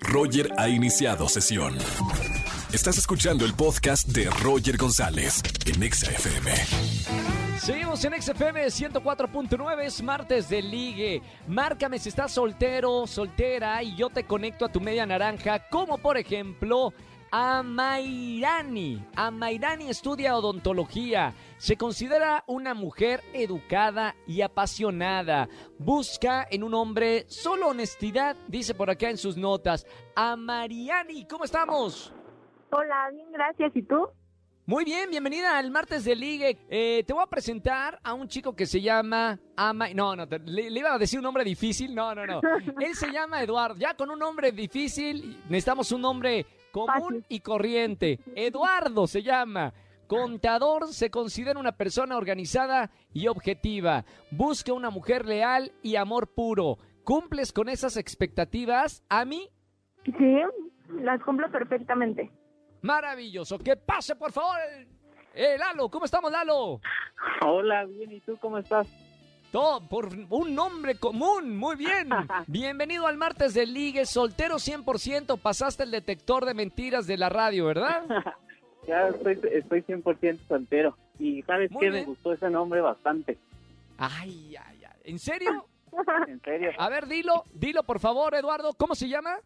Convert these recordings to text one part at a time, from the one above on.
Roger ha iniciado sesión. Estás escuchando el podcast de Roger González en Exa FM. Seguimos en XFM 104.9, es martes de ligue. Márcame si estás soltero, soltera y yo te conecto a tu media naranja, como por ejemplo Amairani. Amairani estudia odontología. Se considera una mujer educada y apasionada. Busca en un hombre solo honestidad, dice por acá en sus notas. Amariani, ¿cómo estamos? Hola, bien, gracias. ¿Y tú? Muy bien, bienvenida al martes de ligue. Eh, te voy a presentar a un chico que se llama Ama. No, no, te- le, le iba a decir un nombre difícil. No, no, no. Él se llama Eduardo. Ya con un nombre difícil necesitamos un nombre común Fácil. y corriente. Eduardo se llama. Contador se considera una persona organizada y objetiva. Busca una mujer leal y amor puro. ¿Cumples con esas expectativas? A mí, Sí, las cumplo perfectamente. maravilloso. Que pase, por favor. Eh, Lalo, ¿cómo estamos, Lalo? Hola, bien, ¿y tú cómo estás? Todo por un nombre común, muy bien. Bienvenido al martes de Ligue, soltero 100%, pasaste el detector de mentiras de la radio, ¿verdad? Ya estoy, estoy 100% soltero. Y ¿sabes Muy qué? bien. Me gustó ese nombre bastante. Ay, ay, ay. ¿En serio? En serio. A ver, dilo, dilo por favor, Eduardo, ¿cómo se llama?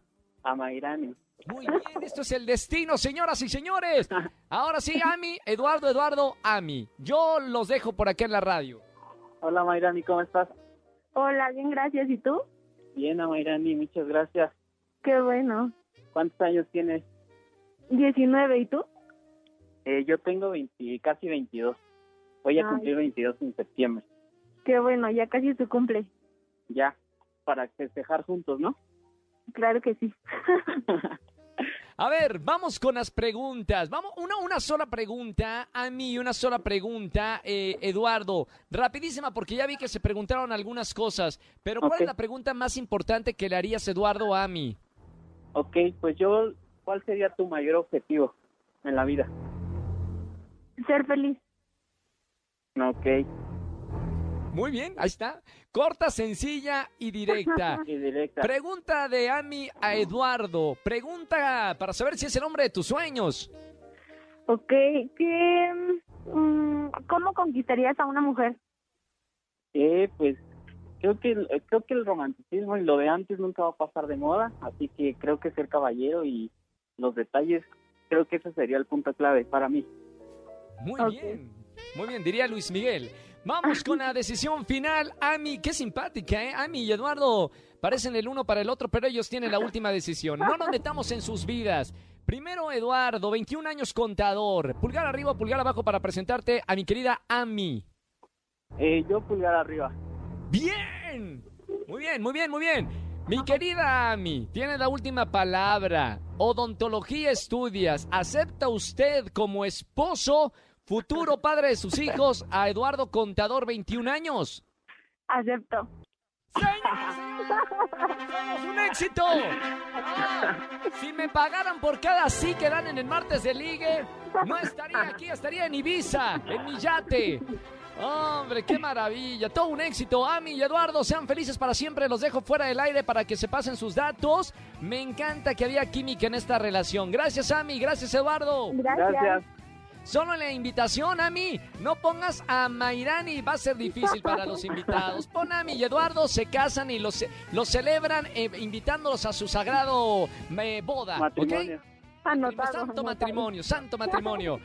Amairani. Muy bien, esto es el destino, señoras y señores. Ahora sí, Ami, Eduardo, Eduardo, Ami. Yo los dejo por acá en la radio. Hola, Amairani, ¿cómo estás? Hola, bien, gracias. ¿Y tú? Bien, Amairani, muchas gracias. Qué bueno. ¿Cuántos años tienes? 19, ¿y tú? Eh, yo tengo 20, casi 22. Voy a Ay. cumplir 22 en septiembre. Qué bueno, ya casi su cumple. Ya, para festejar juntos, ¿no? Claro que sí. A ver, vamos con las preguntas. Vamos, una, una sola pregunta, a mí una sola pregunta, eh, Eduardo. Rapidísima, porque ya vi que se preguntaron algunas cosas. Pero ¿cuál es la pregunta más importante que le harías, Eduardo, a mí? Ok, pues yo, ¿cuál sería tu mayor objetivo en la vida? Ser feliz. Ok, Muy bien, ahí está. Corta, sencilla y directa. y directa. Pregunta de Ami a Eduardo. Pregunta para saber si es el hombre de tus sueños. Ok, ¿qué, mm, ¿cómo conquistarías a una mujer? Eh, pues creo que el- creo que el romanticismo y lo de antes nunca va a pasar de moda, así que creo que ser caballero y los detalles, creo que ese sería el punto clave para mí. Muy bien, muy bien, diría Luis Miguel. Vamos con la decisión final. Ami, qué simpática, ¿eh? Ami y Eduardo parecen el uno para el otro, pero ellos tienen la última decisión. No nos metamos en sus vidas. Primero, Eduardo, 21 años contador. Pulgar arriba, pulgar abajo para presentarte a mi querida Ami. Eh, yo pulgar arriba. Bien, muy bien, muy bien, muy bien. Mi querida Ami, tiene la última palabra. Odontología estudias. ¿Acepta usted como esposo, futuro padre de sus hijos, a Eduardo Contador, 21 años? Acepto. ¡Señoras ¡Somos un éxito! Ah, si me pagaran por cada sí que dan en el martes de ligue, no estaría aquí, estaría en Ibiza, en mi yate. Hombre, qué maravilla, todo un éxito. Ami y Eduardo, sean felices para siempre. Los dejo fuera del aire para que se pasen sus datos. Me encanta que había química en esta relación. Gracias, Ami. Gracias, Eduardo. Gracias. Solo la invitación, Ami. No pongas a Mairani, va a ser difícil para los invitados. Pon a Ami y Eduardo, se casan y los, los celebran eh, invitándolos a su sagrado eh, boda. ¿ok? Matrimonio. Anotado. Santo anotado. matrimonio, santo matrimonio.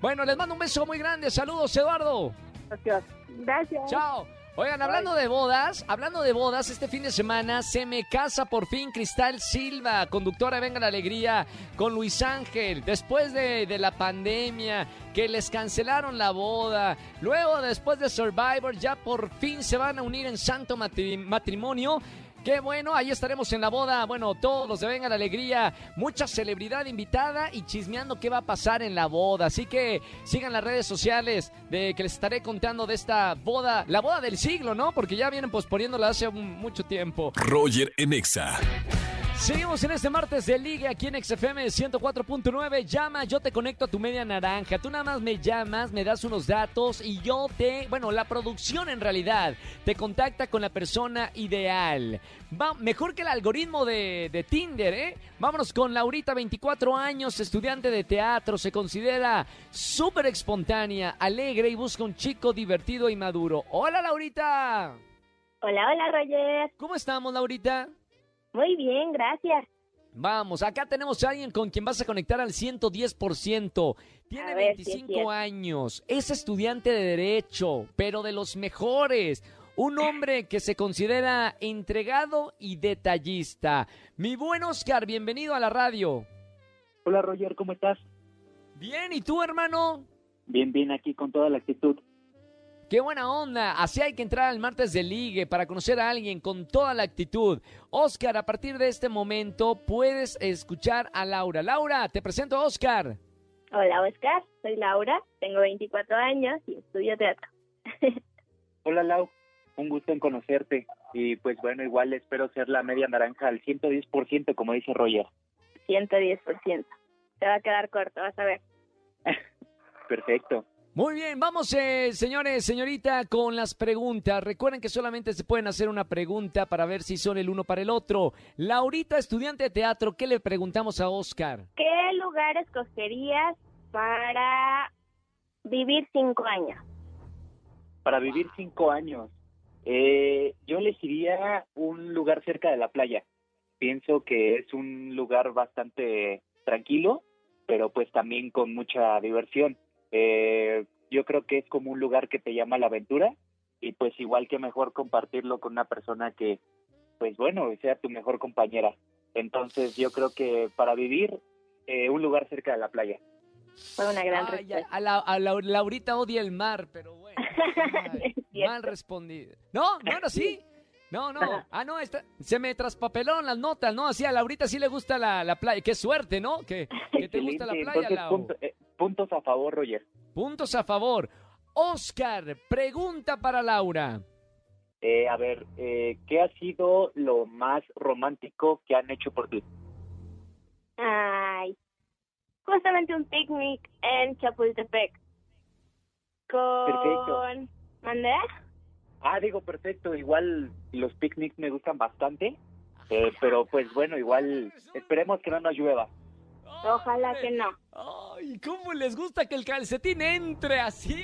Bueno, les mando un beso muy grande. Saludos, Eduardo. Gracias. Gracias. Chao. Oigan, hablando de bodas, hablando de bodas, este fin de semana se me casa por fin Cristal Silva, conductora Venga la Alegría, con Luis Ángel, después de, de la pandemia, que les cancelaron la boda, luego después de Survivor ya por fin se van a unir en santo matri- matrimonio. Qué bueno, ahí estaremos en la boda. Bueno, todos de Venga la Alegría, mucha celebridad invitada y chismeando qué va a pasar en la boda. Así que sigan las redes sociales de que les estaré contando de esta boda, la boda del siglo, ¿no? Porque ya vienen posponiéndola hace mucho tiempo. Roger en Exa. Seguimos en este martes de Liga aquí en XFM 104.9. Llama, yo te conecto a tu media naranja. Tú nada más me llamas, me das unos datos y yo te. Bueno, la producción en realidad te contacta con la persona ideal. Va, mejor que el algoritmo de, de Tinder, ¿eh? Vámonos con Laurita, 24 años, estudiante de teatro. Se considera súper espontánea, alegre y busca un chico divertido y maduro. Hola, Laurita. Hola, hola, Roger. ¿Cómo estamos, Laurita? Muy bien, gracias. Vamos, acá tenemos a alguien con quien vas a conectar al 110%. Tiene ver si es 25 cierto. años, es estudiante de Derecho, pero de los mejores. Un hombre que se considera entregado y detallista. Mi buen Oscar, bienvenido a la radio. Hola Roger, ¿cómo estás? Bien, ¿y tú, hermano? Bien, bien, aquí con toda la actitud. Qué buena onda. Así hay que entrar al martes de ligue para conocer a alguien con toda la actitud. Oscar, a partir de este momento puedes escuchar a Laura. Laura, te presento a Oscar. Hola, Oscar. Soy Laura, tengo 24 años y estudio teatro. Hola Lau, un gusto en conocerte. Y pues bueno, igual espero ser la media naranja al 110%, como dice Roger. 110%. Se va a quedar corto, vas a ver. Perfecto. Muy bien, vamos, eh, señores, señorita, con las preguntas. Recuerden que solamente se pueden hacer una pregunta para ver si son el uno para el otro. Laurita, estudiante de teatro, ¿qué le preguntamos a Oscar? ¿Qué lugar escogerías para vivir cinco años? Para vivir cinco años, eh, yo elegiría un lugar cerca de la playa. Pienso que es un lugar bastante tranquilo, pero pues también con mucha diversión. Eh, yo creo que es como un lugar que te llama a la aventura y pues igual que mejor compartirlo con una persona que, pues bueno, sea tu mejor compañera. Entonces yo creo que para vivir, eh, un lugar cerca de la playa. Fue una gran Ay, respuesta. a, la- a la- Laurita odia el mar, pero bueno. Ay, mal respondido. No, no era así. No, no. Ah, no, está- se me traspapelaron las notas, ¿no? Así a Laurita sí le gusta la, la playa. Qué suerte, ¿no? Que, que te gusta la playa, Entonces, Lau. punto- eh, puntos a favor, Roger. Puntos a favor. Oscar, pregunta para Laura. Eh, a ver, eh, ¿qué ha sido lo más romántico que han hecho por ti? Ay, justamente un picnic en Chapultepec. Con... Perfecto. ¿Mandé? Ah, digo, perfecto. Igual los picnics me gustan bastante, eh, pero pues bueno, igual esperemos que no nos llueva. Ojalá que no. Ay, ¿cómo les gusta que el calcetín entre así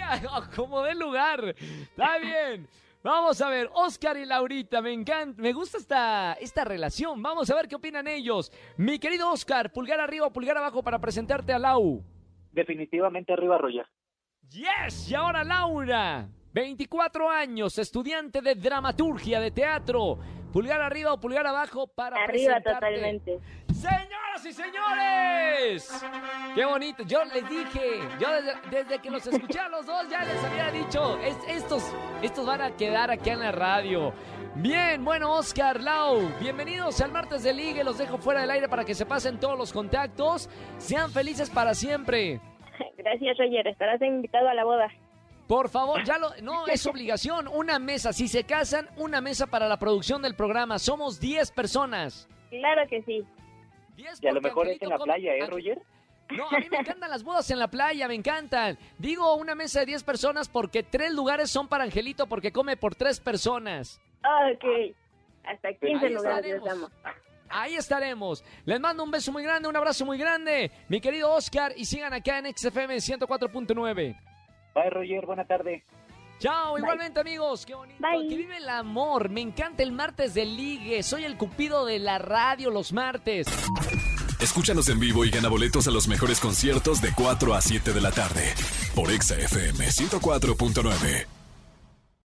como de lugar? Está bien. Vamos a ver, Oscar y Laurita, me encanta, me gusta esta, esta relación. Vamos a ver qué opinan ellos. Mi querido Oscar, pulgar arriba o pulgar abajo para presentarte a Lau. Definitivamente arriba, Roger. Yes, y ahora Laura, 24 años, estudiante de dramaturgia de teatro. Pulgar arriba o pulgar abajo para Arriba presentarte. totalmente. Señoras y señores, qué bonito. Yo les dije, yo desde, desde que los escuché a los dos ya les había dicho, es- estos, estos van a quedar aquí en la radio. Bien, bueno, Oscar, Lau, bienvenidos al martes de Ligue. Los dejo fuera del aire para que se pasen todos los contactos. Sean felices para siempre. Gracias, Roger. Estarás invitado a la boda. Por favor, ya lo. No, es obligación. Una mesa. Si se casan, una mesa para la producción del programa. Somos 10 personas. Claro que sí. 10 Y a lo mejor es en la come- playa, ¿eh, Roger? No, a mí me encantan las bodas en la playa, me encantan. Digo una mesa de 10 personas porque tres lugares son para Angelito porque come por tres personas. Ok. Hasta 15 Ahí lugares damos. Ahí estaremos. Les mando un beso muy grande, un abrazo muy grande, mi querido Oscar, y sigan acá en XFM 104.9. Bye, Roger, buena tarde. Chao, Bye. igualmente amigos, qué bonito. Bye. Que vive el amor, me encanta el martes de ligue, soy el cupido de la radio los martes. Escúchanos en vivo y gana boletos a los mejores conciertos de 4 a 7 de la tarde por Exa FM 104.9.